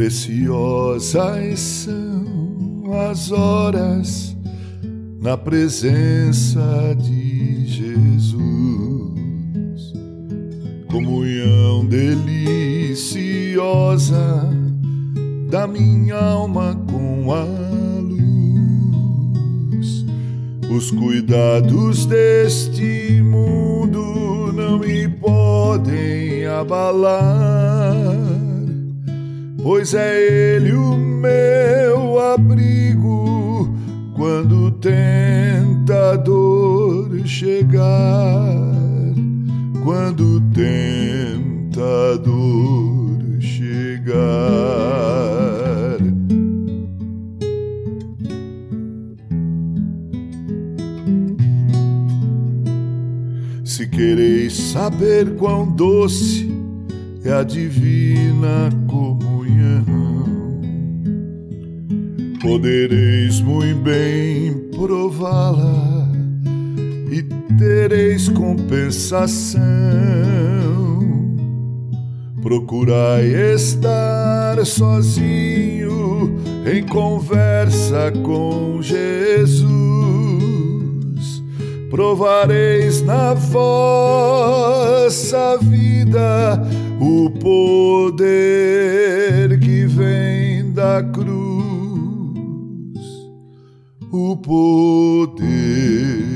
Preciosas são as horas na presença de Jesus. Comunhão deliciosa da minha alma com a luz. Os cuidados deste mundo não me podem abalar pois é Ele o meu abrigo quando o tentador chegar, quando o tentador chegar. Se quereis saber quão doce é a divina comunhão. Podereis muito bem prová-la e tereis compensação. Procurai estar sozinho em conversa com Jesus. Provareis na vossa vida o poder que vem da cruz, o poder